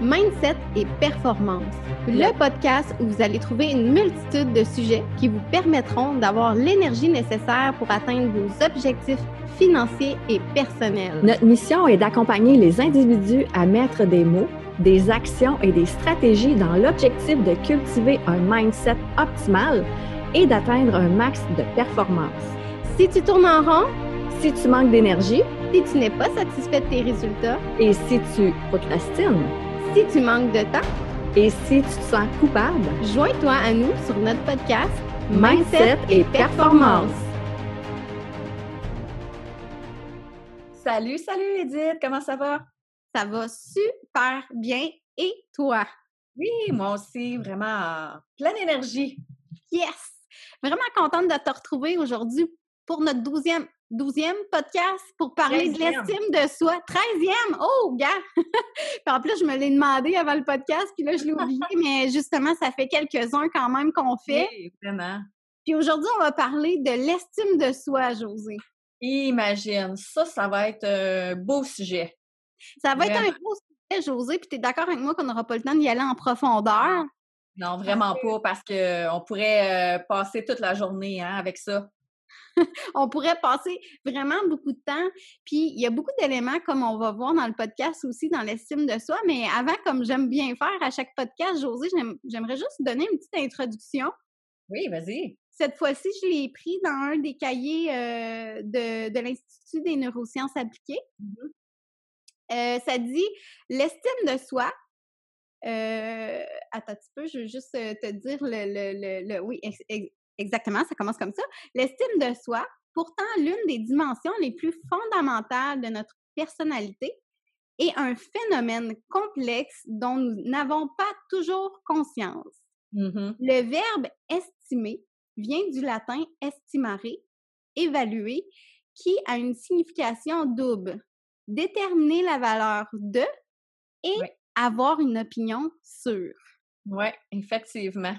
Mindset et performance, le podcast où vous allez trouver une multitude de sujets qui vous permettront d'avoir l'énergie nécessaire pour atteindre vos objectifs financiers et personnels. Notre mission est d'accompagner les individus à mettre des mots, des actions et des stratégies dans l'objectif de cultiver un mindset optimal et d'atteindre un max de performance. Si tu tournes en rond, si tu manques d'énergie, si tu n'es pas satisfait de tes résultats et si tu procrastines, si tu manques de temps et si tu te sens coupable, joins-toi à nous sur notre podcast Mindset et Performance. Salut, salut Edith, comment ça va? Ça va super bien. Et toi? Oui, moi aussi, vraiment pleine énergie. Yes! Vraiment contente de te retrouver aujourd'hui pour notre douzième 12e podcast pour parler de l'estime de soi. 13e! Oh, gars! puis en plus, je me l'ai demandé avant le podcast, puis là, je l'ai oublié, mais justement, ça fait quelques-uns quand même qu'on fait. Oui, vraiment. Puis aujourd'hui, on va parler de l'estime de soi, José. Imagine, ça, ça va être un beau sujet. Ça va être un beau sujet, José, puis tu es d'accord avec moi qu'on n'aura pas le temps d'y aller en profondeur? Non, vraiment pas, parce qu'on pourrait euh, passer toute la journée hein, avec ça. on pourrait passer vraiment beaucoup de temps. Puis il y a beaucoup d'éléments, comme on va voir dans le podcast aussi, dans l'estime de soi. Mais avant, comme j'aime bien faire à chaque podcast, José, j'aimerais juste donner une petite introduction. Oui, vas-y. Cette fois-ci, je l'ai pris dans un des cahiers euh, de, l'Institut des neurosciences appliquées. Mm-hmm. Euh, ça dit l'estime de soi. Euh, attends un petit peu, je veux juste te dire le, le oui, Exactement, ça commence comme ça. L'estime de soi, pourtant l'une des dimensions les plus fondamentales de notre personnalité, est un phénomène complexe dont nous n'avons pas toujours conscience. Mmh Le verbe estimer vient du latin estimare, évaluer, qui a une signification double. Déterminer la valeur de et avoir une opinion sur. Oui, effectivement.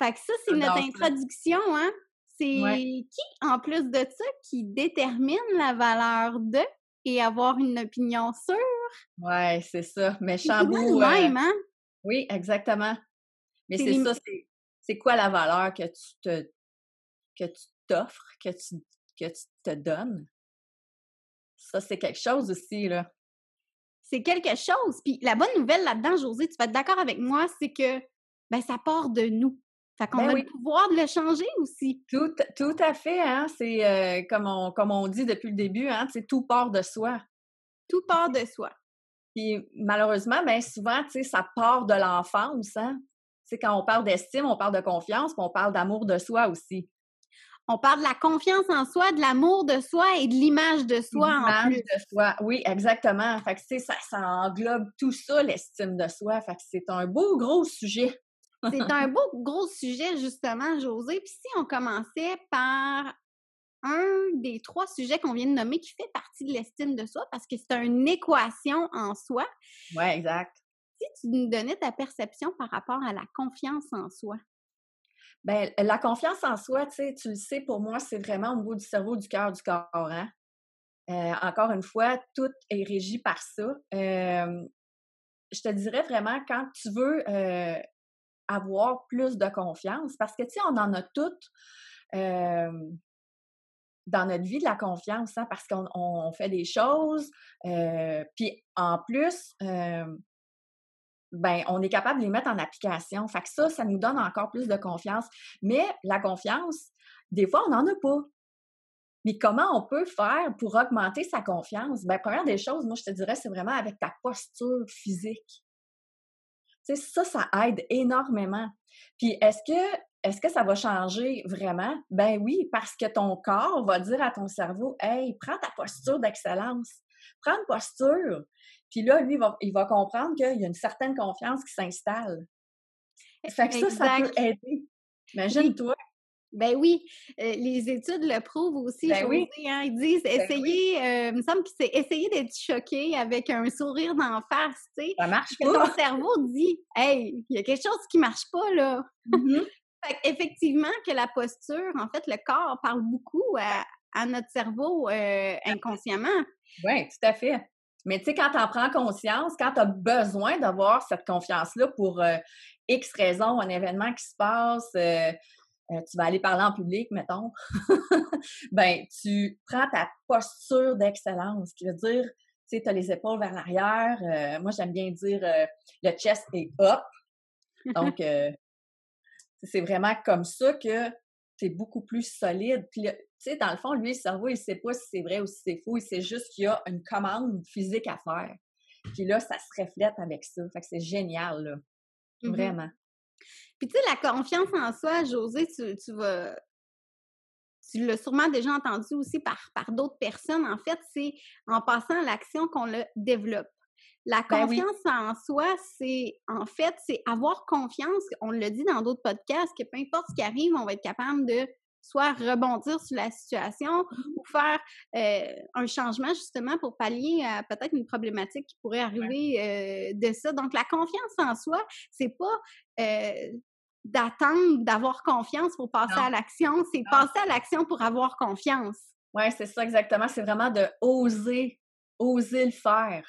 Fait que ça, c'est notre introduction, hein? C'est qui, en plus de ça, qui détermine la valeur de et avoir une opinion sûre? Ouais, c'est ça. Mais bout. Euh, même, hein? Oui, exactement. Mais c'est ça, c'est quoi la valeur que tu te que tu t'offres, que tu, que tu te donnes? Ça, c'est quelque chose aussi, là. C'est quelque chose. Puis la bonne nouvelle là-dedans, José, tu vas être d'accord avec moi, c'est que ben, ça part de nous. Fait qu'on ben a le pouvoir de le changer aussi. Tout, tout à fait, hein? C'est euh, comme, on, comme on dit depuis le début, hein? C'est tout part de soi. Tout part de soi. Puis malheureusement, bien souvent, tu sais, ça part de l'enfance, hein? Quand on parle d'estime, on parle de confiance, puis on parle d'amour de soi aussi. On parle de la confiance en soi, de l'amour de soi et de l'image de soi en plus. de soi, oui, exactement. Fait que, ça, ça englobe tout ça, l'estime de soi. Fait que c'est un beau gros sujet. C'est un beau gros sujet, justement, José. Puis si on commençait par un des trois sujets qu'on vient de nommer qui fait partie de l'estime de soi, parce que c'est une équation en soi. Oui, exact. Si tu nous donnais ta perception par rapport à la confiance en soi? Bien, la confiance en soi, tu sais, tu le sais, pour moi, c'est vraiment au niveau du cerveau, du cœur, du corps. Hein? Euh, encore une fois, tout est régi par ça. Euh, je te dirais vraiment, quand tu veux euh, avoir plus de confiance parce que, tu sais, on en a toutes dans notre vie de la confiance, hein, parce qu'on fait des choses, puis en plus, ben, on est capable de les mettre en application. Fait que ça, ça nous donne encore plus de confiance. Mais la confiance, des fois, on n'en a pas. Mais comment on peut faire pour augmenter sa confiance? Ben, première des choses, moi, je te dirais, c'est vraiment avec ta posture physique ça, ça aide énormément. Puis est-ce que est-ce que ça va changer vraiment? Ben oui, parce que ton corps va dire à ton cerveau Hey, prends ta posture d'excellence, prends une posture. Puis là, lui, il va, il va comprendre qu'il y a une certaine confiance qui s'installe. Fait que ça, ça peut aider. Imagine-toi ben oui, euh, les études le prouvent aussi. Ben oui. Hein, ils disent ben essayer, euh, il me semble que c'est essayer d'être choqué avec un sourire d'en face, tu sais. Ça marche pas. Ton cerveau dit Hey, il y a quelque chose qui marche pas là. Mm-hmm. Effectivement, que la posture, en fait, le corps parle beaucoup à, notre cerveau euh, inconsciemment. Oui, tout à fait. Mais tu sais, quand tu en prends conscience, quand tu as besoin d'avoir cette confiance-là pour X raisons, un événement qui se passe, euh, euh, tu vas aller parler en public, mettons, ben tu prends ta posture d'excellence, qui veut dire, tu sais, tu as les épaules vers l'arrière. moi, j'aime bien dire le chest est up. Donc, c'est vraiment comme ça que tu es beaucoup plus solide. Puis, tu sais, dans le fond, lui, le cerveau, il sait pas si c'est vrai ou si c'est faux. Il sait juste qu'il y a une commande physique à faire. Puis là, ça se reflète avec ça. Fait que c'est génial, là. Mmh vraiment. Puis, tu sais, la confiance en soi, José, tu, tu vas. Tu l'as sûrement déjà entendu aussi par, par d'autres personnes. En fait, c'est en passant à l'action qu'on le développe. La ben confiance en soi, c'est en fait, c'est avoir confiance. On le dit dans d'autres podcasts que peu importe ce qui arrive, on va être capable de soit rebondir sur la situation mmh ou faire euh, un changement justement pour pallier à peut-être une problématique qui pourrait arriver euh, de ça. Donc, la confiance en soi, c'est pas euh, d'attendre d'avoir confiance pour passer à l'action, c'est passer à l'action pour avoir confiance. Oui, c'est ça exactement. C'est vraiment de oser, oser le faire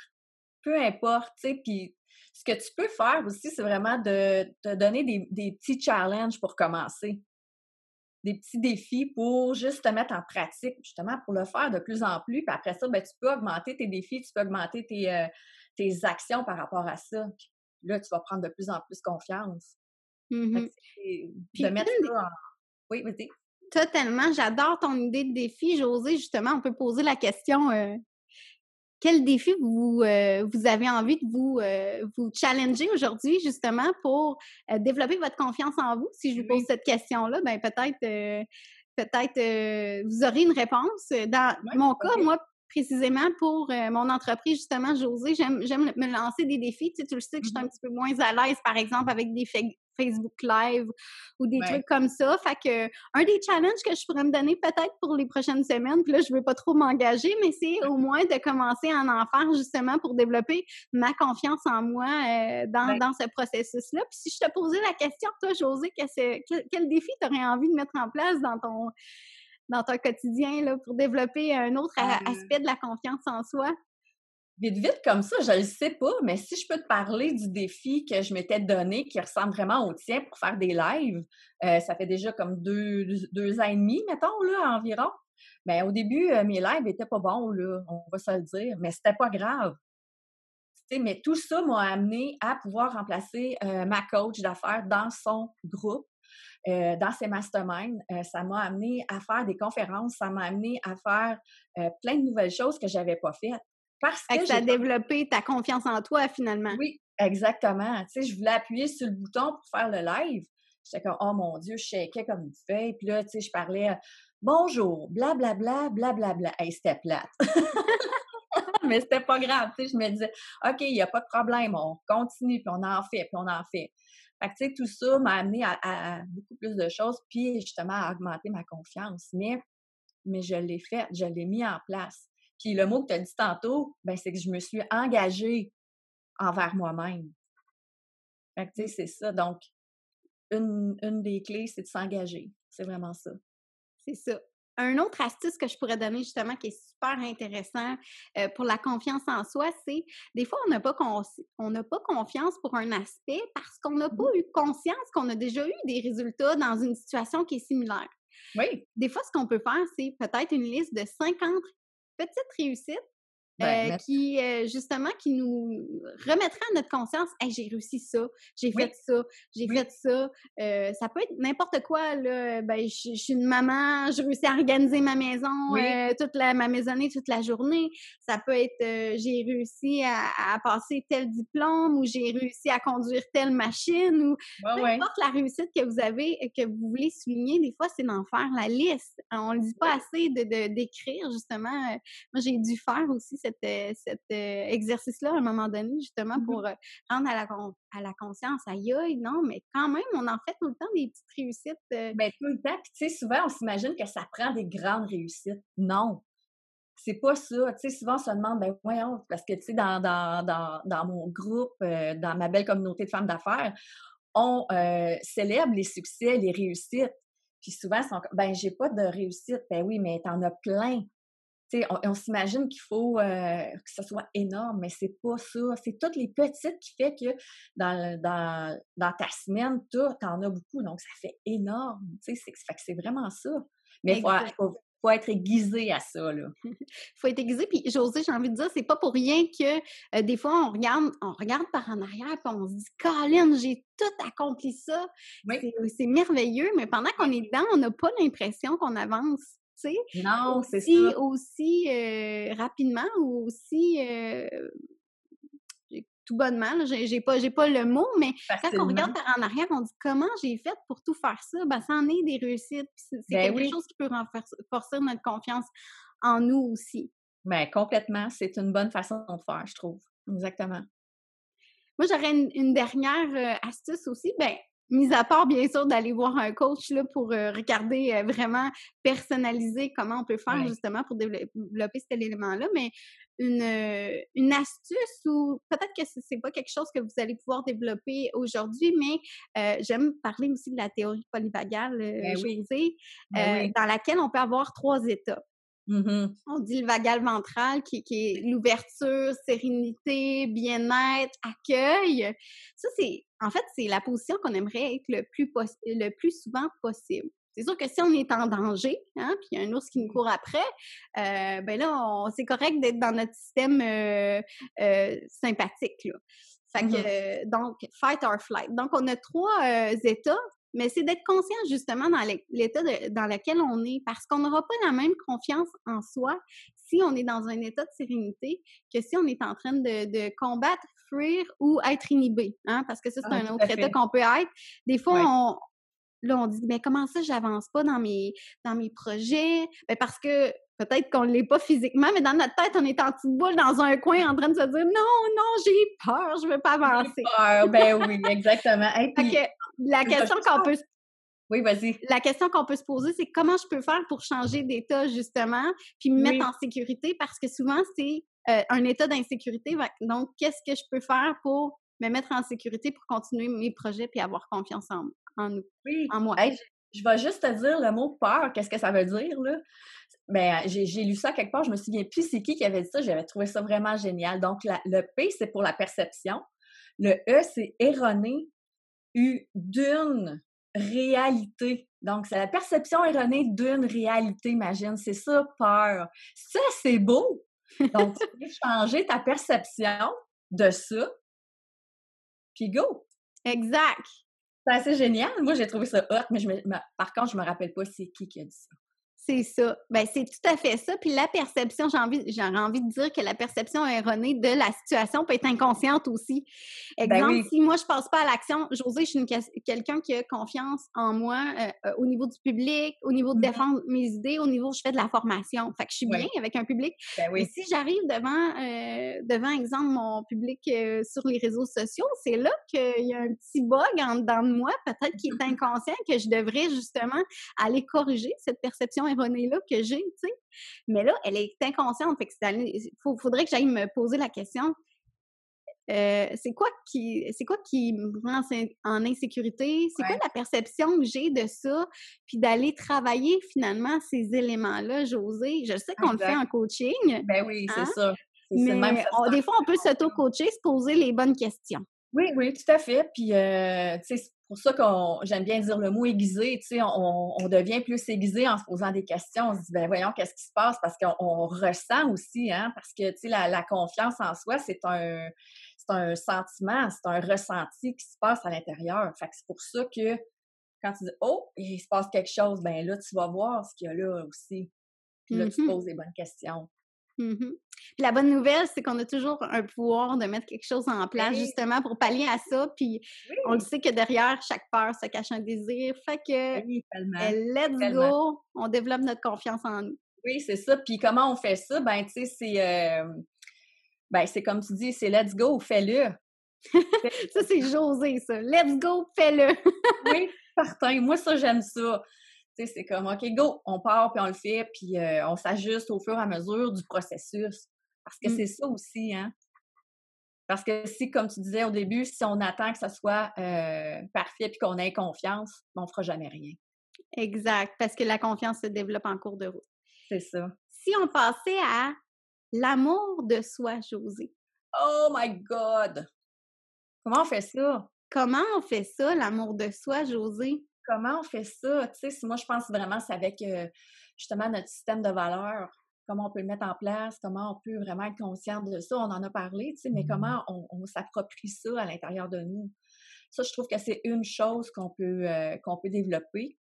peu importe, tu sais, puis ce que tu peux faire aussi, c'est vraiment de te donner des, petits challenges pour commencer. Des petits défis pour juste te mettre en pratique, justement, pour le faire de plus en plus. Puis après ça, ben, tu peux augmenter tes défis, tu peux augmenter tes, euh, tes actions par rapport à ça. Puis là, tu vas prendre de plus en plus confiance. Mmh de mettre ça en... Oui, vas-y. Totalement. J'adore ton idée de défi, José. Justement, on peut poser la question euh, quel défi vous, euh, vous avez envie de vous, euh, vous challenger aujourd'hui, justement, pour euh, développer votre confiance en vous? Si je vous pose cette question-là, ben peut-être peut-être vous aurez une réponse. Dans mon cas, moi, précisément pour mon entreprise, justement, José, j'aime me lancer des défis. Tu, sais, tu le sais que je suis un mmh petit peu moins à l'aise, par exemple, avec des, Facebook Live ou des trucs comme ça. Fait que un des challenges que je pourrais me donner peut-être pour les prochaines semaines, puis là, je veux pas trop m'engager, mais c'est au moins de commencer à en faire justement pour développer ma confiance en moi euh, dans, dans, ce processus-là. Puis si je te posais la question, toi, José, quel, quel défi tu aurais envie de mettre en place dans ton dans ton quotidien là, pour développer un autre euh aspect de la confiance en soi? Vite, vite, comme ça, je ne le sais pas, mais si je peux te parler du défi que je m'étais donné, qui ressemble vraiment au tien pour faire des lives, euh, ça fait déjà comme deux, ans et demi, mettons, là, environ. Mais au début, euh, mes lives n'étaient pas bons, on va se le dire, mais c'était pas grave. mais tout ça m'a amené à pouvoir remplacer euh, ma coach d'affaires dans son groupe. dans ses masterminds, ça m'a amené à faire des conférences, ça m'a amené à faire plein de nouvelles choses que j'avais pas faites. Parce que, ça a développé ta confiance en toi, finalement. Oui, exactement. Tu sais, je voulais appuyer sur le bouton pour faire le live. J'étais comme, oh mon Dieu, je shakais comme une feuille. Puis là, tu sais, je parlais, bonjour, blablabla, blablabla. Bla, bla. Hey, c'était plate. Mais c'était pas grave. Tu sais, je me disais, OK, il n'y a pas de problème, on continue, puis on en fait, puis on en fait. Fait que, tu sais, tout ça m'a amené à, à, beaucoup plus de choses, puis justement à augmenter ma confiance. Mais, mais je l'ai fait, je l'ai mis en place. Puis le mot que tu as dit tantôt, ben, c'est que je me suis engagée envers moi-même. Fait que, tu sais, c'est ça. Donc, une, une des clés, c'est de s'engager. C'est vraiment ça. C'est ça. Un autre astuce que je pourrais donner justement qui est super intéressant euh, pour la confiance en soi, c'est des fois on n'a pas on n'a pas confiance pour un aspect parce qu'on n'a pas mmh eu conscience qu'on a déjà eu des résultats dans une situation qui est similaire. Oui. Des fois, ce qu'on peut faire, c'est peut-être une liste de 50 petite réussite ben, euh, qui, euh, justement, qui nous remettra à notre conscience hey, j'ai réussi ça, j'ai fait ça, j'ai fait ça. Euh, ça peut être n'importe quoi. Là. Ben, je, suis une maman, j'ai réussi à organiser ma maison, toute la, ma maisonnée toute la journée. Ça peut être j'ai réussi à, passer tel diplôme ou j'ai réussi à conduire telle machine ou peu importe la réussite que vous avez, que vous voulez souligner, des fois, c'est d'en faire la liste. On ne le dit pas assez de d'écrire, justement. Moi, j'ai dû faire aussi cette cet, euh, exercice-là à un moment donné, justement, mmh pour euh, rendre à la, à la conscience, aïe, aïe, non, mais quand même, on en fait tout le temps des petites réussites. Euh. Bien, tout le temps. Puis, tu sais, souvent, on s'imagine que ça prend des grandes réussites. Non. C'est pas ça. Tu sais, souvent, on se demande, ben voyons, parce que, tu sais, dans, dans, dans, dans, mon groupe, dans ma belle communauté de femmes d'affaires, on célèbre les succès, les réussites. Puis souvent, ils sont ben j'ai pas de réussite. Ben oui, mais t'en as plein on, on s'imagine qu'il faut euh, que ce soit énorme, mais c'est pas ça. C'est toutes les petites qui fait que dans, dans, dans ta semaine, tu en as beaucoup, donc ça fait énorme. C'est, fait que c'est vraiment ça. Mais il faut, faut, être aiguisé à ça. Il faut être aiguisé. Puis, José, j'ai envie de dire, c'est pas pour rien que euh, des fois, on regarde, on regarde par en arrière et on se dit, Colin, j'ai tout accompli ça. C'est merveilleux, mais pendant qu'on est dedans, on n'a pas l'impression qu'on avance. Non, c'est ça. Aussi euh, rapidement ou aussi euh, tout bonnement, j'ai pas, pas le mot, mais quand on regarde par en arrière, on dit comment j'ai fait pour tout faire ça? Ben, ça en est des réussites. C'est ben quelque chose qui peut renforcer notre confiance en nous aussi. Ben, complètement. C'est une bonne façon de faire, je trouve. Exactement. Moi, j'aurais une, dernière euh, astuce aussi. Ben, mis à part, bien sûr, d'aller voir un coach là, pour euh, regarder euh, vraiment personnaliser comment on peut faire justement pour développer cet élément-là, mais une, euh, une astuce ou peut-être que c'est pas quelque chose que vous allez pouvoir développer aujourd'hui, mais j'aime parler aussi de la théorie polyvagale, ben ben dans laquelle on peut avoir trois états. Mmh On dit le vagal ventral qui, est l'ouverture, sérénité, bien-être, accueil. Ça, c'est en fait, c'est la position qu'on aimerait être le plus, le plus souvent possible. C'est sûr que si on est en danger, hein, puis il y a un ours qui nous court après, euh, ben là, c'est correct d'être dans notre système euh, euh, sympathique. Là. Fait mmh que, donc, fight or flight. Donc, on a trois états mais c'est d'être conscient justement dans l'état dans lequel on est, parce qu'on n'aura pas la même confiance en soi si on est dans un état de sérénité que si on est en train de, combattre, fuir ou être inhibé, hein, parce que ça, c'est ah, un autre état qu'on peut être. Des fois, on, là, on dit, mais comment ça, j'avance pas dans mes, dans mes projets? Ben parce que peut-être qu'on ne l'est pas physiquement, mais dans notre tête, on est en petite boule dans un coin en train de se dire, non, non, j'ai peur, je veux pas avancer. Peur, ben oui, exactement. la question qu'on peut oui, vas-y. La question qu'on peut se poser, c'est comment je peux faire pour changer d'état, justement, puis me mettre en sécurité, parce que souvent, c'est euh, un état d'insécurité. Donc, qu'est-ce que je peux faire pour me mettre en sécurité pour continuer mes projets puis avoir confiance en, en nous, en moi? je vais juste te dire le mot peur, qu'est-ce que ça veut dire, là? Ben, j'ai lu ça quelque part, je me souviens plus c'est qui qui avait dit ça, j'avais trouvé ça vraiment génial. Donc, le P, c'est pour la perception. Le E, c'est erroné eu d'une réalité. Donc, c'est la perception erronée d'une réalité, imagine. C'est ça, peur. Ça, c'est beau. Donc, tu peux changer ta perception de ça, puis go. Exact. C'est assez génial. Moi, j'ai trouvé ça hot, mais je par contre, je me rappelle pas c'est qui qui a dit ça. C'est ça. Ben, c'est tout à fait ça. Puis la perception, j'ai envie, j'aurais envie de dire que la perception erronée de la situation peut être inconsciente aussi. Ben Exemple, si moi je passe pas à l'action, José, je suis quelqu'un qui a confiance en moi euh, euh, au niveau du public, au niveau de mm-hmm. défendre mes idées, au niveau où je fais de la formation. Fait que je suis bien avec un public. Ben oui. si j'arrive devant, euh, devant exemple, mon public sur les réseaux sociaux, c'est là qu'il y a un petit bug en dedans de moi, peut-être qui est mm-hmm. inconscient, que je devrais justement aller corriger cette perception là que j'ai, tu sais. Mais là, elle est inconsciente. Fait il faudrait que j'aille me poser la question. Euh, c'est quoi qui c'est quoi qui me rend en insécurité? C'est quoi la perception que j'ai de ça? Puis d'aller travailler finalement ces éléments-là, José. Je sais qu'on le fait en coaching. Ben oui, c'est hein, ça. Mais des fois, on peut s'auto-coacher, se poser les bonnes questions. Oui, oui, tout à fait. Puis, euh, tu sais, pour ça qu'on j'aime bien dire le mot aiguisé, tu sais, on, on, devient plus aiguisé en se posant des questions. On se dit, ben voyons, qu'est-ce qui se passe? Parce qu'on ressent aussi, hein, parce que, tu sais, la, la, confiance en soi, c'est un, c'est un sentiment, c'est un ressenti qui se passe à l'intérieur. Fait que c'est pour ça que quand tu dis, oh, il se passe quelque chose, ben là, tu vas voir ce qu'il y a là aussi. Puis là, tu mm-hmm. poses des bonnes questions. Mmh puis la bonne nouvelle, c'est qu'on a toujours un pouvoir de mettre quelque chose en place justement pour pallier à ça. Puis on le sait que derrière chaque peur se cache un désir. Fait que let's go, on développe notre confiance en nous. Oui, c'est ça. Puis comment on fait ça? Ben, tu sais, c'est euh, ben, c'est comme tu dis, c'est let's go, fais-le. ça, c'est José, ça. Let's go, fais-le. oui, certain. Moi, ça, j'aime ça c'est comme, OK, go, on part, puis on le fait, puis euh, on s'ajuste au fur et à mesure du processus. Parce que mmh. c'est ça aussi, hein. Parce que si, comme tu disais au début, si on attend que ça soit euh, parfait puis qu'on ait confiance, on ne fera jamais rien. Exact, parce que la confiance se développe en cours de route. C'est ça. si on passait à l'amour de soi, José? Oh my God! Comment on fait ça? Comment on fait ça, l'amour de soi, José? Comment on fait ça? Tu sais, moi, je pense vraiment c'est avec euh, justement notre système de valeurs. Comment on peut le mettre en place, comment on peut vraiment être conscient de ça. On en a parlé, tu sais, mais mmh comment on, s'approprie ça à l'intérieur de nous? Ça, je trouve que c'est une chose qu'on peut, euh, qu'on peut développer.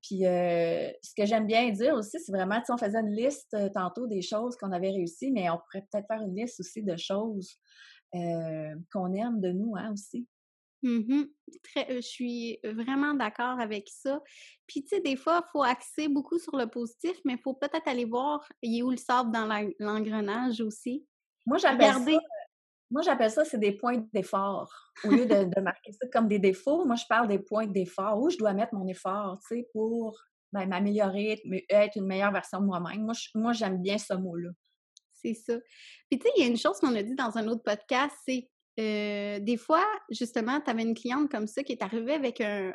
Puis, euh, ce que j'aime bien dire aussi, c'est vraiment, tu sais, on faisait une liste tantôt des choses qu'on avait réussi, mais on pourrait peut-être faire une liste aussi de choses qu'on aime de nous, hein, aussi. Mmh Très, je suis vraiment d'accord avec ça. Puis, tu sais, des fois, il faut axer beaucoup sur le positif, mais il faut peut-être aller voir, il est où le sable dans l'engrenage aussi? Moi, j'appelle ça, moi, j'appelle ça, c'est des points d'effort. Au lieu de, marquer ça comme des défauts, moi, je parle des points d'effort. Où je dois mettre mon effort, tu sais, pour ben, m'améliorer, être une meilleure version de moi-même. Moi, moi j'aime bien ce mot-là. C'est ça. Puis, tu sais, il y a une chose qu'on a dit dans un autre podcast, c'est euh, des fois, justement, tu avais une cliente comme ça qui est arrivée avec un,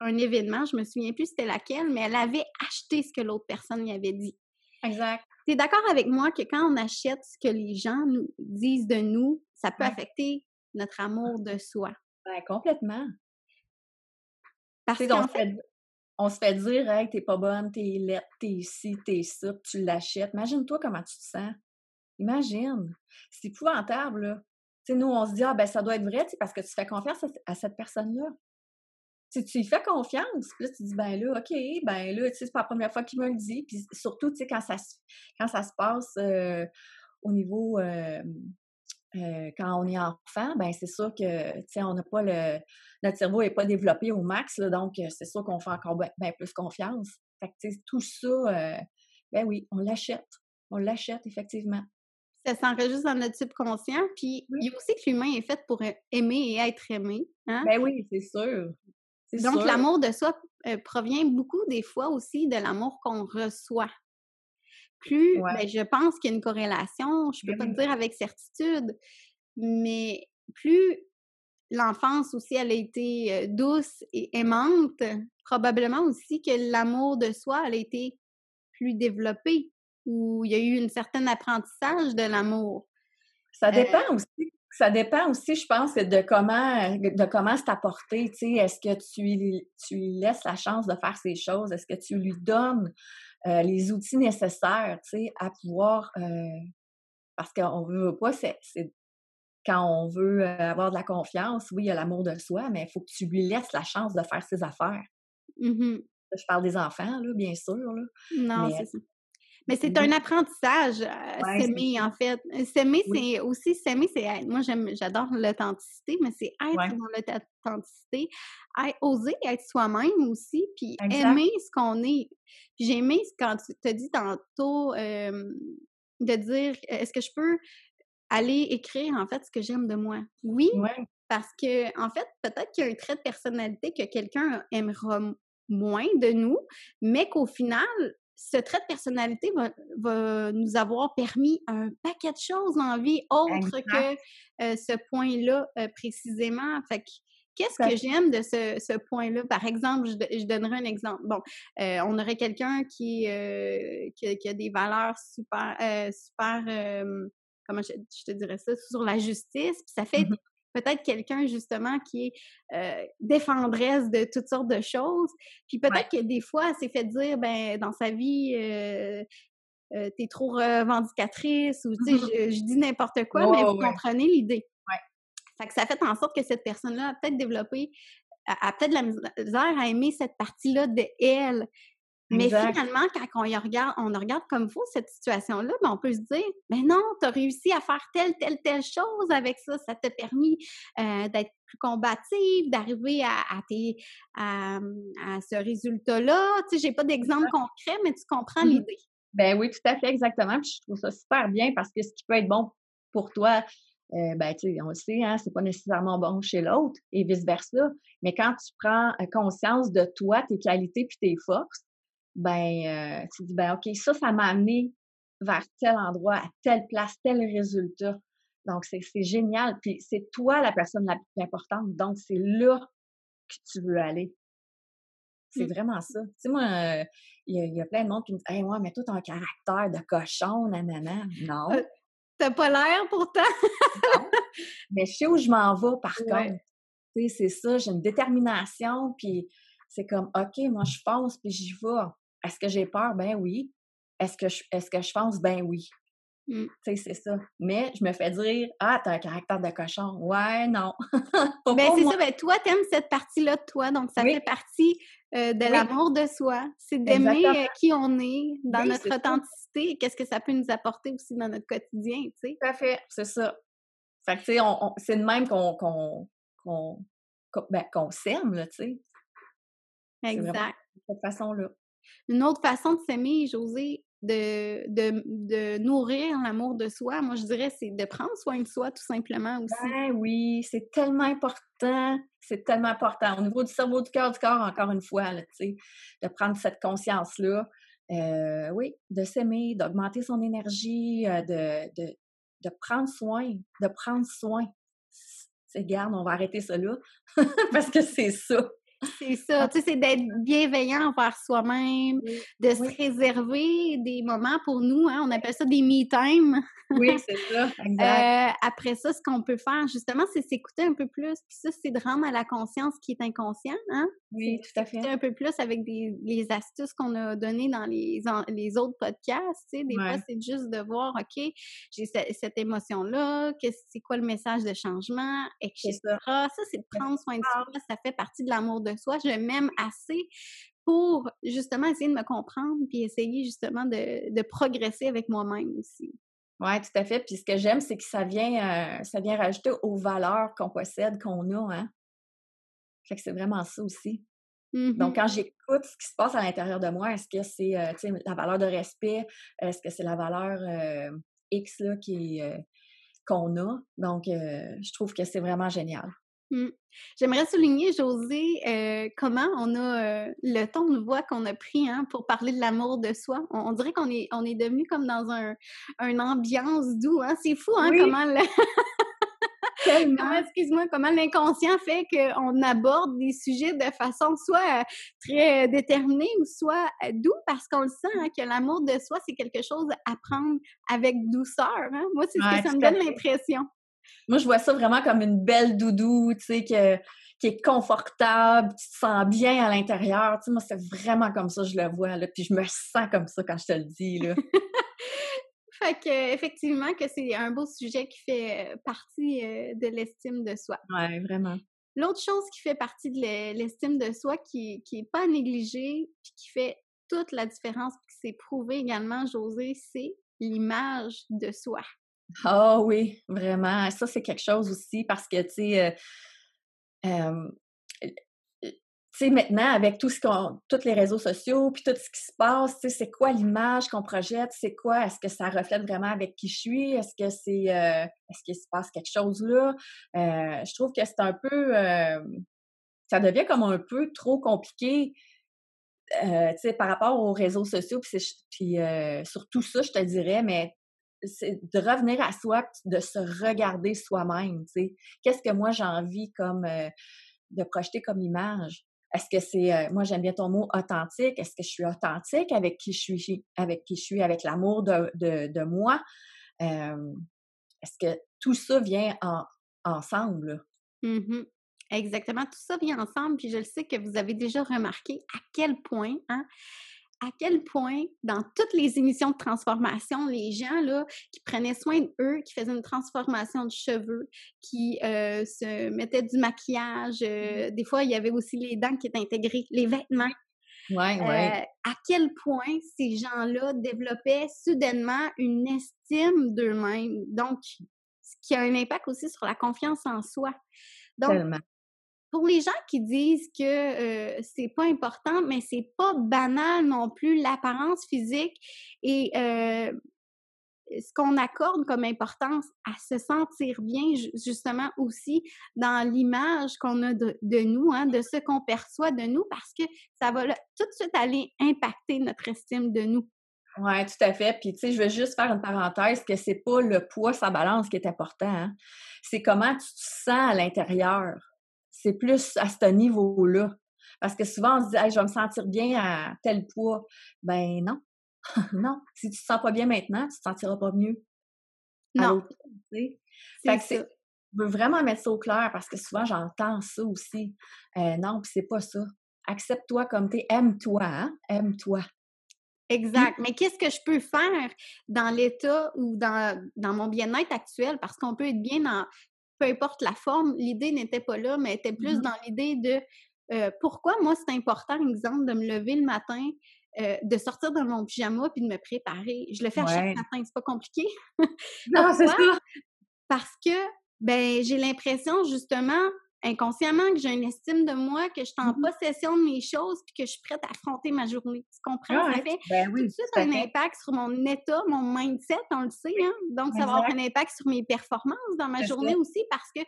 un, événement, je me souviens plus c'était laquelle, mais elle avait acheté ce que l'autre personne lui avait dit. Exact. Tu es d'accord avec moi que quand on achète ce que les gens nous disent de nous, ça peut affecter notre amour de soi? Ben, complètement. Parce qu'on fait, on se fait dire, hey, t'es pas bonne, t'es laide, t'es ici, t'es ça, tu l'achètes. Imagine-toi comment tu te sens. Imagine. C'est épouvantable, là. nous, on se dit, ah, ben, ça doit être vrai, parce que tu fais confiance à, cette personne-là. Tu, tu y fais confiance, puis là, tu dis, ben là, OK, ben là, c'est pas la première fois qu'il me le dit, puis surtout, tu sais, quand ça, quand ça se passe au niveau, quand on est enfant, ben c'est sûr que, on n'a pas le, notre cerveau n'est pas développé au max, donc c'est sûr qu'on fait encore bien plus confiance. Tout ça, ben oui, on l'achète. On l'achète, effectivement. Ça s'enregistre dans notre subconscient. Puis il y a aussi que l'humain est fait pour aimer et être aimé. Hein? Ben oui, c'est sûr. Donc, l'amour de soi euh, provient beaucoup des fois aussi de l'amour qu'on reçoit. Plus, ben, je pense qu'il y a une corrélation, je ne peux pas te dire avec certitude, mais plus l'enfance aussi, elle a été euh, douce et aimante, probablement aussi que l'amour de soi, elle a été plus développé où il y a eu un certain apprentissage de l'amour? Ça euh dépend aussi. Ça dépend aussi, je pense, de comment de comment c'est apporté. Est-ce que tu, tu lui laisses la chance de faire ces choses? Est-ce que tu lui donnes euh, les outils nécessaires à pouvoir euh, parce qu'on veut pas, c'est quand on veut avoir de la confiance, oui, il y a l'amour de soi, mais il faut que tu lui laisses la chance de faire ses affaires. Mmh je parle des enfants, là, bien sûr. Là. Non, c'est ça. Mais c'est un apprentissage, euh, s'aimer, en fait. S'aimer, c'est aussi, s'aimer, c'est être. Moi, j'adore l'authenticité, mais c'est être dans l'authenticité. Oser être soi-même aussi, puis aimer ce qu'on est. Puis j'ai aimé quand tu t'as dit tantôt de dire est-ce que je peux aller écrire, en fait, ce que j'aime de moi? Oui, parce que, en fait, peut-être qu'il y a un trait de personnalité que quelqu'un aimera moins de nous, mais qu'au final, ce trait de personnalité va, nous avoir permis un paquet de choses en vie autre que euh, ce point-là euh, précisément. Fait qu'est-ce que j'aime de ce, point-là? Par exemple, je, donnerai un exemple. Bon, euh, on aurait quelqu'un qui, qui, a des valeurs super, super comment je, te dirais ça, sur la justice, puis ça fait mmh peut-être quelqu'un justement qui est euh, défendresse de toutes sortes de choses. Puis peut-être que des fois, elle s'est fait dire, ben dans sa vie, euh, euh t'es trop revendicatrice ou tu sais, je, dis n'importe quoi, mais vous comprenez l'idée. Fait que ça fait en sorte que cette personne-là a peut-être développé, a, a peut-être la misère à aimer cette partie-là de elle. Mais finalement, quand on regarde, on regarde comme vous cette situation-là, ben on peut se dire, mais non, tu as réussi à faire telle, telle, telle chose avec ça. Ça t'a permis euh, d'être plus combative, d'arriver à, à, à, ce résultat-là. Tu sais, j'ai pas d'exemple concret, mais tu comprends mmh l'idée. Ben oui, tout à fait, exactement. Puis je trouve ça super bien parce que ce qui peut être bon pour toi, euh, ben, tu sais, on le sait, hein, c'est pas nécessairement bon chez l'autre et vice-versa. Mais quand tu prends euh, conscience de toi, tes qualités puis tes forces, ben, euh, tu dis, ben, OK, ça, ça m'a amené vers tel endroit, à telle place, tel résultat. Donc, c'est génial. Puis, c'est toi la personne la plus importante. Donc, c'est là que tu veux aller. C'est Mmh. vraiment ça. Tu sais, moi, euh, il y, a- il y a plein de monde qui me dit Hey, moi, mais toi, t'as un caractère de cochon, nanana. Non, Euh, T'as pas l'air pourtant. non. Mais je sais où je m'en vais, par Ouais. contre. Tu sais, c'est ça, j'ai une détermination, puis c'est comme OK, moi, je fonce, puis j'y vais. Est-ce que j'ai peur? Ben oui. Est-ce que je, est-ce que je fonce? Ben oui. Mmh. Tu sais, c'est ça. Mais je me fais dire Ah, t'as un caractère de cochon. Ouais, non. Ben, c'est ça, ben, toi, t'aimes cette partie-là de toi, donc ça Oui. fait partie euh, de Oui. l'amour de soi. C'est d'aimer euh, qui on est, dans Oui, notre authenticité, et qu'est-ce que ça peut nous apporter aussi dans notre quotidien, tu sais. Tout à fait, c'est ça. Fait que, tu sais, on, on- c'est de même qu'on qu'on qu'on qu'on ben, là, tu sais. Vraiment Exact. de cette façon-là. Une autre façon de s'aimer, José, de, de, nourrir l'amour de soi, moi, je dirais, c'est de prendre soin de soi, tout simplement aussi. Ben oui, c'est tellement important. C'est tellement important. Au niveau du cerveau, du cœur, du corps, encore une fois, de prendre cette conscience-là. Euh, oui, de s'aimer, d'augmenter son énergie, euh, de, prendre soin, de prendre soin. C'est garde, on va arrêter ça parce que c'est ça. C'est ça, tu sais, c'est d'être bienveillant envers soi-même, Oui. de se Oui. réserver des moments pour nous, hein, on appelle ça des me time. Oui, c'est ça, exact. Euh, après ça, ce qu'on peut faire, justement, c'est s'écouter un peu plus. Puis ça, c'est de rendre à la conscience qui est inconscient, hein? oui, tout à fait. Un peu plus avec des, les astuces qu'on a données dans les, en- les autres podcasts, tu sais. Des fois, c'est juste de voir, OK, j'ai ce- cette émotion-là, c'est quoi le message de changement, etc. ça. Ça, c'est de prendre soin de soi, ça fait partie de l'amour de soi. Je m'aime assez pour, justement, essayer de me comprendre puis essayer, justement, de, de progresser avec moi-même aussi. Oui, tout à fait. Puis ce que j'aime, c'est que ça vient, euh, ça vient rajouter aux valeurs qu'on possède, qu'on a, hein. Fait que c'est vraiment ça aussi. Donc, quand j'écoute ce qui se passe à l'intérieur de moi, est-ce que c'est euh, la valeur de respect? Est-ce que c'est la valeur euh, X là, qui qu'on a? Donc, je trouve que c'est vraiment génial. Mmh. J'aimerais souligner, José, euh, comment on a euh, le ton de voix qu'on a pris hein, pour parler de l'amour de soi. On, on dirait qu'on est, on est devenu comme dans un, une ambiance doux. Hein? C'est fou, hein, Oui. comment, le- comment, excuse-moi, comment l'inconscient fait qu'on aborde des sujets de façon soit euh, très déterminée ou soit doux parce qu'on le sent hein, que l'amour de soi, c'est quelque chose à prendre avec douceur. Hein? Moi, c'est ce Ouais, que ça me donne l'impression. Moi, je vois ça vraiment comme une belle doudou, tu sais, que, qui est confortable, tu te sens bien à l'intérieur. Tu sais, moi, c'est vraiment comme ça, je le vois, là. Puis je me sens comme ça quand je te le dis, là. Fait que, effectivement, que c'est un beau sujet qui fait euh, partie euh, de l'estime de soi. Ouais, vraiment. L'autre chose qui fait partie de l'e- l'estime de soi, qui, qui est pas négligée, puis qui fait toute la différence, puis qui s'est prouvé également, José, c'est l'image de soi. Ah oui, vraiment. Ça, c'est quelque chose aussi parce que, tu sais, euh, tu sais, maintenant, avec tout ce qu'on, tous les réseaux sociaux, puis tout ce qui se passe, tu sais, c'est quoi l'image qu'on projette? C'est quoi? Est-ce que ça reflète vraiment avec qui je suis? Est-ce que c'est, euh, est-ce qu'il se passe quelque chose là? Euh, je trouve que c'est un peu, ça devient comme un peu trop compliqué, par rapport aux réseaux sociaux, puis, puis sur tout ça, je te dirais, mais c'est de revenir à soi, de se regarder soi-même, tu sais. Qu'est-ce que moi j'ai envie comme euh, de projeter comme image? Est-ce que c'est, euh, moi j'aime bien ton mot authentique, est-ce que je suis authentique avec qui je suis, avec qui je suis, avec l'amour de, de, de moi? Euh, est-ce que tout ça vient en, ensemble? Mhm. Exactement, tout ça vient ensemble, puis je le sais que vous avez déjà remarqué à quel point, hein, à quel point dans toutes les émissions de transformation, les gens là qui prenaient soin d'eux, qui faisaient une transformation de cheveux, qui euh, se mettaient du maquillage, euh, des fois il y avait aussi les dents qui étaient intégrées, les vêtements. Ouais, ouais. Euh, à quel point ces gens-là développaient soudainement une estime d'eux-mêmes, donc ce qui a un impact aussi sur la confiance en soi. Donc, tellement. Pour les gens qui disent que euh, c'est pas important, mais c'est pas banal non plus l'apparence physique et euh, ce qu'on accorde comme importance à se sentir bien ju- justement aussi dans l'image qu'on a de, nous, hein, de ce qu'on perçoit de nous, parce que ça va tout de suite aller impacter notre estime de nous. Oui, tout à fait. Puis, tu sais, je veux juste faire une parenthèse que c'est pas le poids, sa balance qui est important. hein. C'est comment tu te sens à l'intérieur. C'est plus à ce niveau-là. Parce que souvent, on se dit, je vais me sentir bien à tel poids. Ben non. non. Si tu te sens pas bien maintenant, tu te sentiras pas mieux. Non. Fait que c'est, je veux vraiment mettre ça au clair parce que souvent j'entends ça aussi. Euh, non, puis c'est pas ça. Accepte-toi comme tu es, aime-toi, hein? Aime-toi. Exact. Mais qu'est-ce que je peux faire dans l'état ou dans, dans mon bien-être actuel? Parce qu'on peut être bien dans peu importe la forme. L'idée n'était pas là, mais était plus mmh dans l'idée de euh, pourquoi moi c'est important, exemple, de me lever le matin, euh, de sortir de mon pyjama puis de me préparer? Je le fais à chaque matin, c'est pas compliqué. non, c'est ça. Parce que ben j'ai l'impression justement inconsciemment que j'ai une estime de moi, que je suis en mmh possession de mes choses, puis que je suis prête à affronter ma journée. Tu comprends? ça fait ben tout de suite un impact sur mon état, mon mindset, on le sait. Hein? Donc, ça va avoir un impact sur mes performances dans ma journée aussi parce que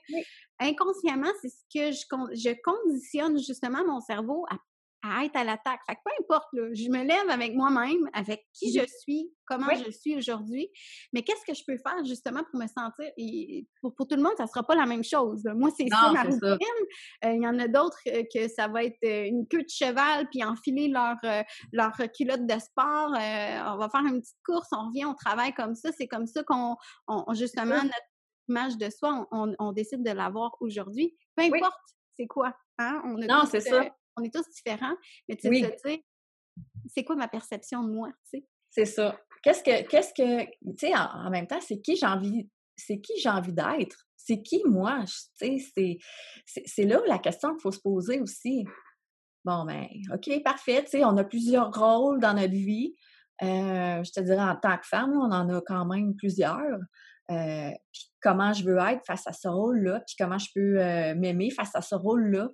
inconsciemment, c'est ce que je, je conditionne justement mon cerveau à à être à l'attaque. Fait que peu importe, là, je me lève avec moi-même, avec qui je suis, comment je suis aujourd'hui, mais qu'est-ce que je peux faire justement pour me sentir, et pour, tout le monde, ça sera pas la même chose. Moi, c'est ça ma routine. Euh, il y en a d'autres euh, que ça va être euh, une queue de cheval, puis enfiler leur, leur culotte de sport, on va faire une petite course, on revient, on travaille comme ça, c'est comme ça qu'on, justement, notre image de soi, on, décide de l'avoir aujourd'hui. Peu importe c'est quoi. Hein? On non, c'est ça on est tous différents, mais tu sais, c'est quoi ma perception de moi, tu sais? C'est ça. Qu'est-ce que, qu'est-ce que, tu sais, en, même temps, c'est qui j'ai envie, c'est qui j'ai envie d'être? C'est qui moi? Tu sais, c'est là la question qu'il faut se poser aussi. Bon, ben, OK, parfait. Tu sais, on a plusieurs rôles dans notre vie. Euh, je te dirais, en tant que femme, on en a quand même plusieurs. Euh, comment je veux être face à ce rôle-là, puis comment je peux euh, m'aimer face à ce rôle-là,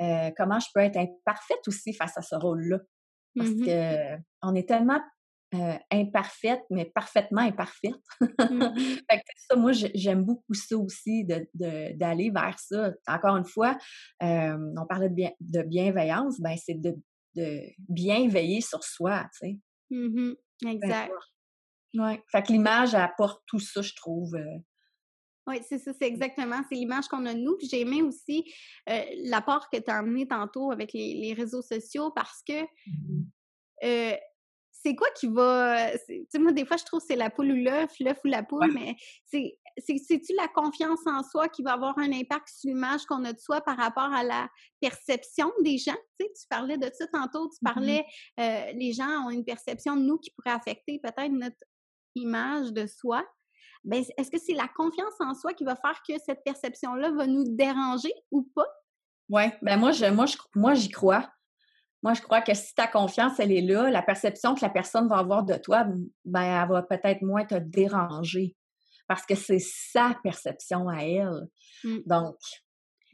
euh, comment je peux être imparfaite aussi face à ce rôle-là. Parce qu'on que on est tellement imparfaite, mais parfaitement imparfaite. Mmh fait que ça, moi, j'aime beaucoup ça aussi, d'aller vers ça. Encore une fois, on parlait de, bien, de bienveillance, ben c'est de, de bien veiller sur soi, tu sais. Mmh exact. Ouais. Fait que l'image apporte tout ça, je trouve. Euh. Oui, c'est ça, c'est exactement, c'est l'image qu'on a de nous. Puis j'ai aimé aussi euh, l'apport que tu as amené tantôt avec les, réseaux sociaux parce que mmh euh, c'est quoi qui va. Tu sais, moi, des fois, je trouve que c'est la poule ou l'œuf, l'œuf ou la poule, mais c'est. C'est-tu la confiance en soi qui va avoir un impact sur l'image qu'on a de soi par rapport à la perception des gens? Tu sais, tu parlais de ça tantôt, tu mmh parlais, les gens ont une perception de nous qui pourrait affecter peut-être notre image de soi, ben, est-ce que c'est la confiance en soi qui va faire que cette perception-là va nous déranger ou pas? Oui, ben moi, je, moi, je, moi, j'y crois. Moi, je crois que si ta confiance, elle est là, la perception que la personne va avoir de toi, ben, elle va peut-être moins te déranger. Parce que c'est sa perception à elle. Mmh. Donc,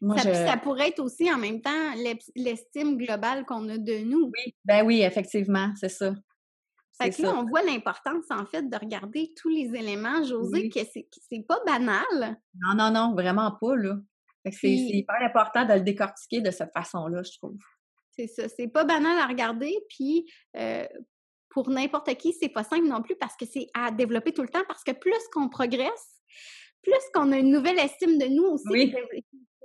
moi, ça, ça, pourrait être aussi en même temps l'estime globale qu'on a de nous. Oui, ben oui, effectivement, c'est ça. Fait que là, on voit l'importance, en fait, de regarder tous les éléments. José, que c'est pas banal. Non, non, non, vraiment pas, là. c'est hyper important de le décortiquer de cette façon-là, je trouve. C'est ça. C'est pas banal à regarder, puis euh, pour n'importe qui, c'est pas simple non plus parce que c'est à développer tout le temps, parce que plus qu'on progresse, plus qu'on a une nouvelle estime de nous aussi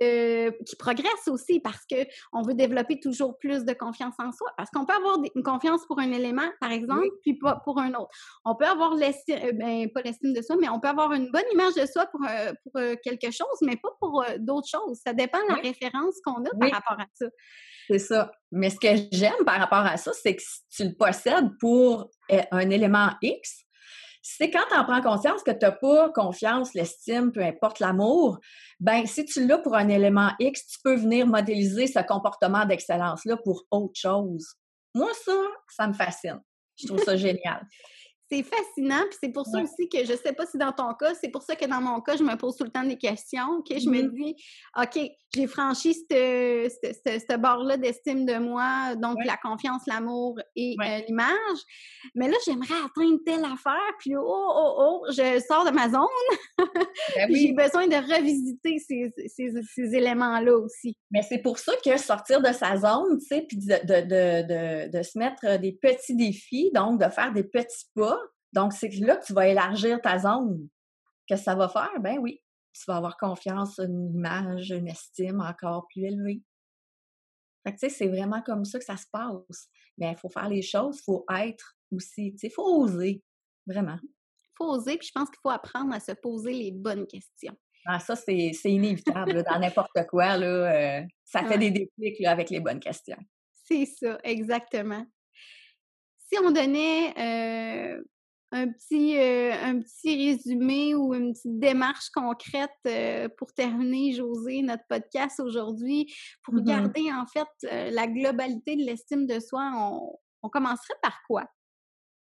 euh, qui progresse aussi parce que on veut développer toujours plus de confiance en soi. Parce qu'on peut avoir une confiance pour un élément, par exemple, puis pas pour un autre. On peut avoir l'estime, euh, ben, pas l'estime de soi, mais on peut avoir une bonne image de soi pour, euh, pour quelque chose, mais pas pour d'autres choses. Ça dépend de la référence qu'on a par rapport à ça. C'est ça. Mais ce que j'aime par rapport à ça, c'est que si tu le possèdes pour un élément X, c'est quand tu en prends conscience que tu n'as pas confiance, l'estime, peu importe l'amour, ben si tu l'as pour un élément X, tu peux venir modéliser ce comportement d'excellence-là pour autre chose. Moi, ça, ça me fascine. Je trouve ça génial c'est fascinant, puis c'est pour ça aussi que je sais pas si dans ton cas, c'est pour ça que dans mon cas, je me pose tout le temps des questions, que je me mmh dis, OK, j'ai franchi ce barre-là d'estime de moi, donc la confiance, l'amour et euh, l'image, mais là, j'aimerais atteindre telle affaire, puis oh, oh, oh, je sors de ma zone, ben j'ai besoin de revisiter ces, ces, éléments-là aussi. Mais c'est pour ça que sortir de sa zone, tu sais, puis de, de, de, de se mettre des petits défis, donc de faire des petits pas, donc, c'est là que tu vas élargir ta zone. Qu'est-ce que ça va faire? Ben oui, tu vas avoir confiance, une image, une estime encore plus élevée. Fait que, tu sais, c'est vraiment comme ça que ça se passe. Mais il faut faire les choses, il faut être aussi, tu sais, il faut oser, vraiment. Il faut oser, puis je pense qu'il faut apprendre à se poser les bonnes questions. Ah, ça, c'est inévitable, dans n'importe quoi, là, euh, ça fait des déclics avec les bonnes questions. C'est ça, exactement. Si on donnait euh, un petit, euh, un petit résumé ou une petite démarche concrète euh, pour terminer, José, notre podcast aujourd'hui, pour mmh garder en fait euh, la globalité de l'estime de soi, on, on, commencerait par quoi?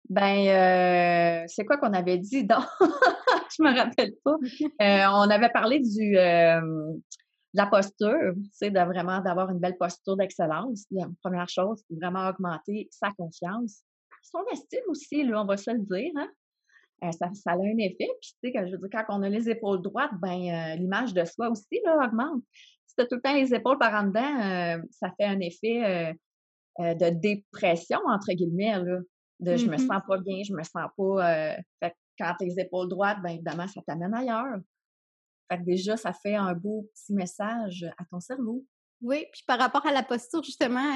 Ben, c'est quoi qu'on avait dit? Donc, je me rappelle pas. on avait parlé du de la posture, tu sais, de vraiment d'avoir une belle posture d'excellence. La première chose, vraiment augmenter sa confiance son estime aussi, là, on va se le dire. Hein? Euh, ça, ça, a un effet. Puis, tu sais, je veux dire, quand on a les épaules droites, ben euh, l'image de soi aussi là, augmente. Si tu as tout le temps les épaules par en dedans, euh, ça fait un effet de dépression, entre guillemets, là, de je me mm-hmm. sens pas bien, je me sens pas. fait quand tes épaules droites, ben évidemment, ça t'amène ailleurs. Fait que déjà, ça fait un beau petit message à ton cerveau. Oui, puis par rapport à la posture, justement,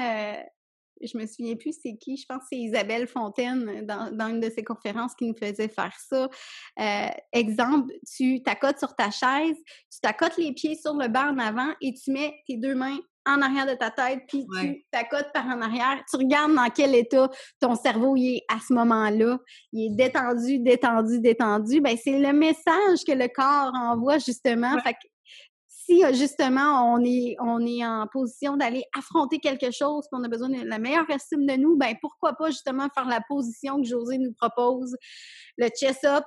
je me souviens plus c'est qui, je pense que c'est Isabelle Fontaine euh, dans, une de ses conférences qui nous faisait faire ça. Euh, exemple, tu t'accotes sur ta chaise, tu t'accotes les pieds sur le banc en avant et tu mets tes deux mains en arrière de ta tête, puis tu t'accotes par en arrière. Tu regardes dans quel état ton cerveau est à ce moment-là. Il est détendu, détendu, détendu. Ben, c'est le message que le corps envoie, justement. Fait si euh, justement on est, on est en position d'aller affronter quelque chose, qu'on a besoin de la meilleure estime de nous, ben pourquoi pas justement faire la position que José nous propose, le chest up.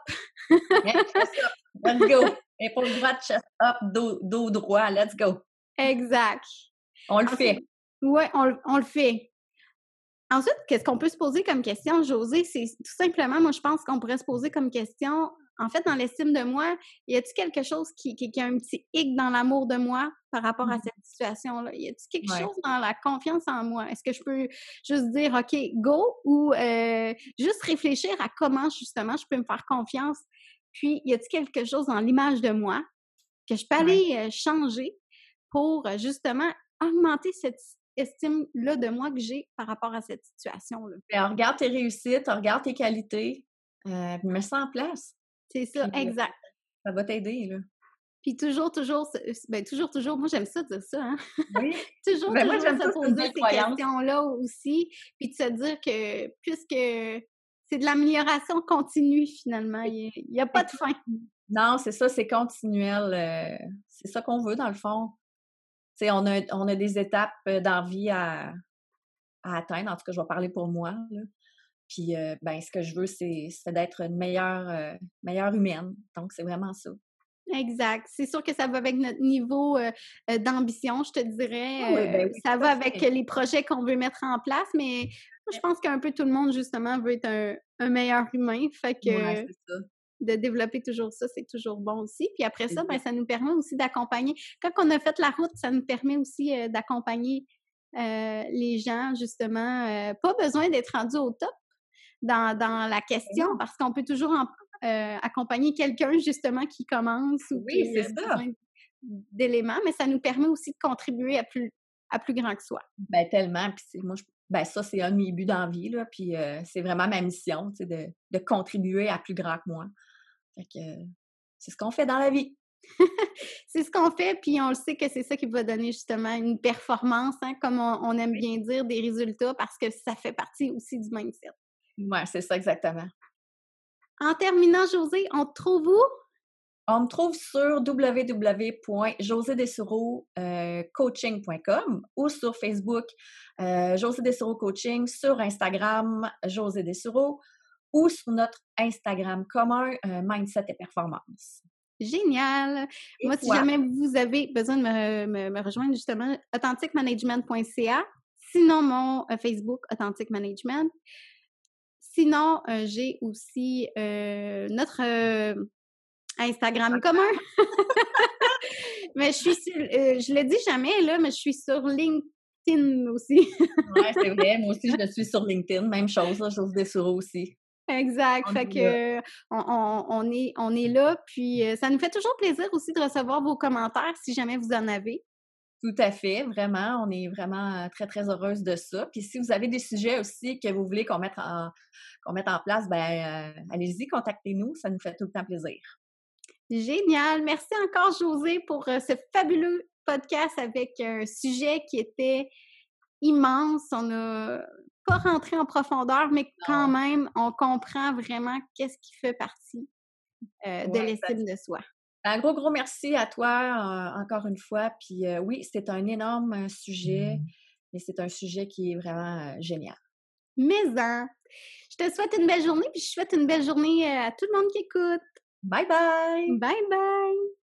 Let's go. Épaule droite, chest up, dos, droit, let's go. Exact. On le fait. Oui, on, on le fait. Ensuite, qu'est-ce qu'on peut se poser comme question, José? C'est tout simplement, moi, je pense qu'on pourrait se poser comme question, en fait, dans l'estime de moi, y a-t-il quelque chose qui, qui, a un petit hic dans l'amour de moi par rapport à mmh cette situation-là? Y a-t-il quelque chose dans la confiance en moi? Est-ce que je peux juste dire, OK, go, ou euh, juste réfléchir à comment, justement, je peux me faire confiance? Puis, y a-t-il quelque chose dans l'image de moi que je peux aller euh, changer pour, euh, justement, augmenter cette estime-là de moi que j'ai par rapport à cette situation-là? Regarde tes réussites, regarde tes qualités, euh, mets ça en place. C'est ça, exact. Ça va t'aider, là. Puis toujours, toujours, ben toujours, toujours, moi j'aime ça dire ça, hein? Oui. toujours, ben, toujours se poser ces questions-là aussi, puis de se dire que puisque c'est de l'amélioration continue finalement, il n'y a, pas de fin. Non, c'est ça, c'est continuel. Euh, c'est ça qu'on veut dans le fond. sais, on a, on a des étapes euh, d'envie à, à atteindre. En tout cas, je vais parler pour moi. Là. Puis, ben, ce que je veux, c'est d'être une meilleure, meilleure humaine. Donc, c'est vraiment ça. Exact. C'est sûr que ça va avec notre niveau d'ambition, je te dirais. Ah ben ça va avec les projets qu'on veut mettre en place, mais je pense qu'un peu tout le monde, justement, veut être un, meilleur humain. Fait que de développer toujours ça, c'est toujours bon aussi. Puis après ça, ben, ça nous permet aussi d'accompagner. Quand on a fait la route, ça nous permet aussi d'accompagner les gens, justement. pas besoin d'être rendu au top, dans, dans la question parce qu'on peut toujours euh, accompagner quelqu'un justement qui commence ou oui, qui a besoin d'éléments, mais ça nous permet aussi de contribuer à plus, à plus grand que soi. Ben tellement, puis moi, je, ben ça, c'est un de mes buts d'envie, là, puis euh, c'est vraiment ma mission, tu sais, de, de, contribuer à plus grand que moi. Fait que c'est ce qu'on fait dans la vie. c'est ce qu'on fait, puis on le sait que c'est ça qui va donner justement une performance, hein, comme on, on aime bien dire, des résultats, parce que ça fait partie aussi du mindset. Oui, c'est ça exactement. En terminant, José, on te trouve où? On me trouve sur www.josédessureaucoaching.com euh, ou sur Facebook euh, José Dessureau Coaching, sur Instagram José Dessureau ou sur notre Instagram commun euh, Mindset et Performance. Génial! Moi, si jamais vous avez besoin de me, me rejoindre, justement, authentiquemanagement.ca. Sinon, mon Facebook, Authentic Management. Sinon, euh, j'ai aussi euh, notre euh, Instagram commun. mais je suis sur, je le dis jamais, là, mais je suis sur LinkedIn aussi. oui, c'est vrai. Moi aussi, je suis sur LinkedIn. Même chose, là, chose des sourds aussi. Exact. fait que on, est, on est là. Puis ça nous fait toujours plaisir aussi de recevoir vos commentaires si jamais vous en avez. Tout à fait, vraiment. On est vraiment très, très heureuse de ça. Puis si vous avez des sujets aussi que vous voulez qu'on mette en, qu'on mette en place, ben allez-y, contactez-nous. Ça nous fait tout le temps plaisir. Génial. Merci encore, José, pour ce fabuleux podcast avec un sujet qui était immense. On n'a pas rentré en profondeur, mais quand même, on comprend vraiment qu'est-ce qui fait partie de l'estime de soi. Un gros, gros merci à toi encore une fois. Puis oui, c'est un énorme sujet, mmh. mais c'est un sujet qui est vraiment génial. Mais hein, je te souhaite une belle journée, puis je souhaite une belle journée à tout le monde qui écoute. Bye bye! Bye bye!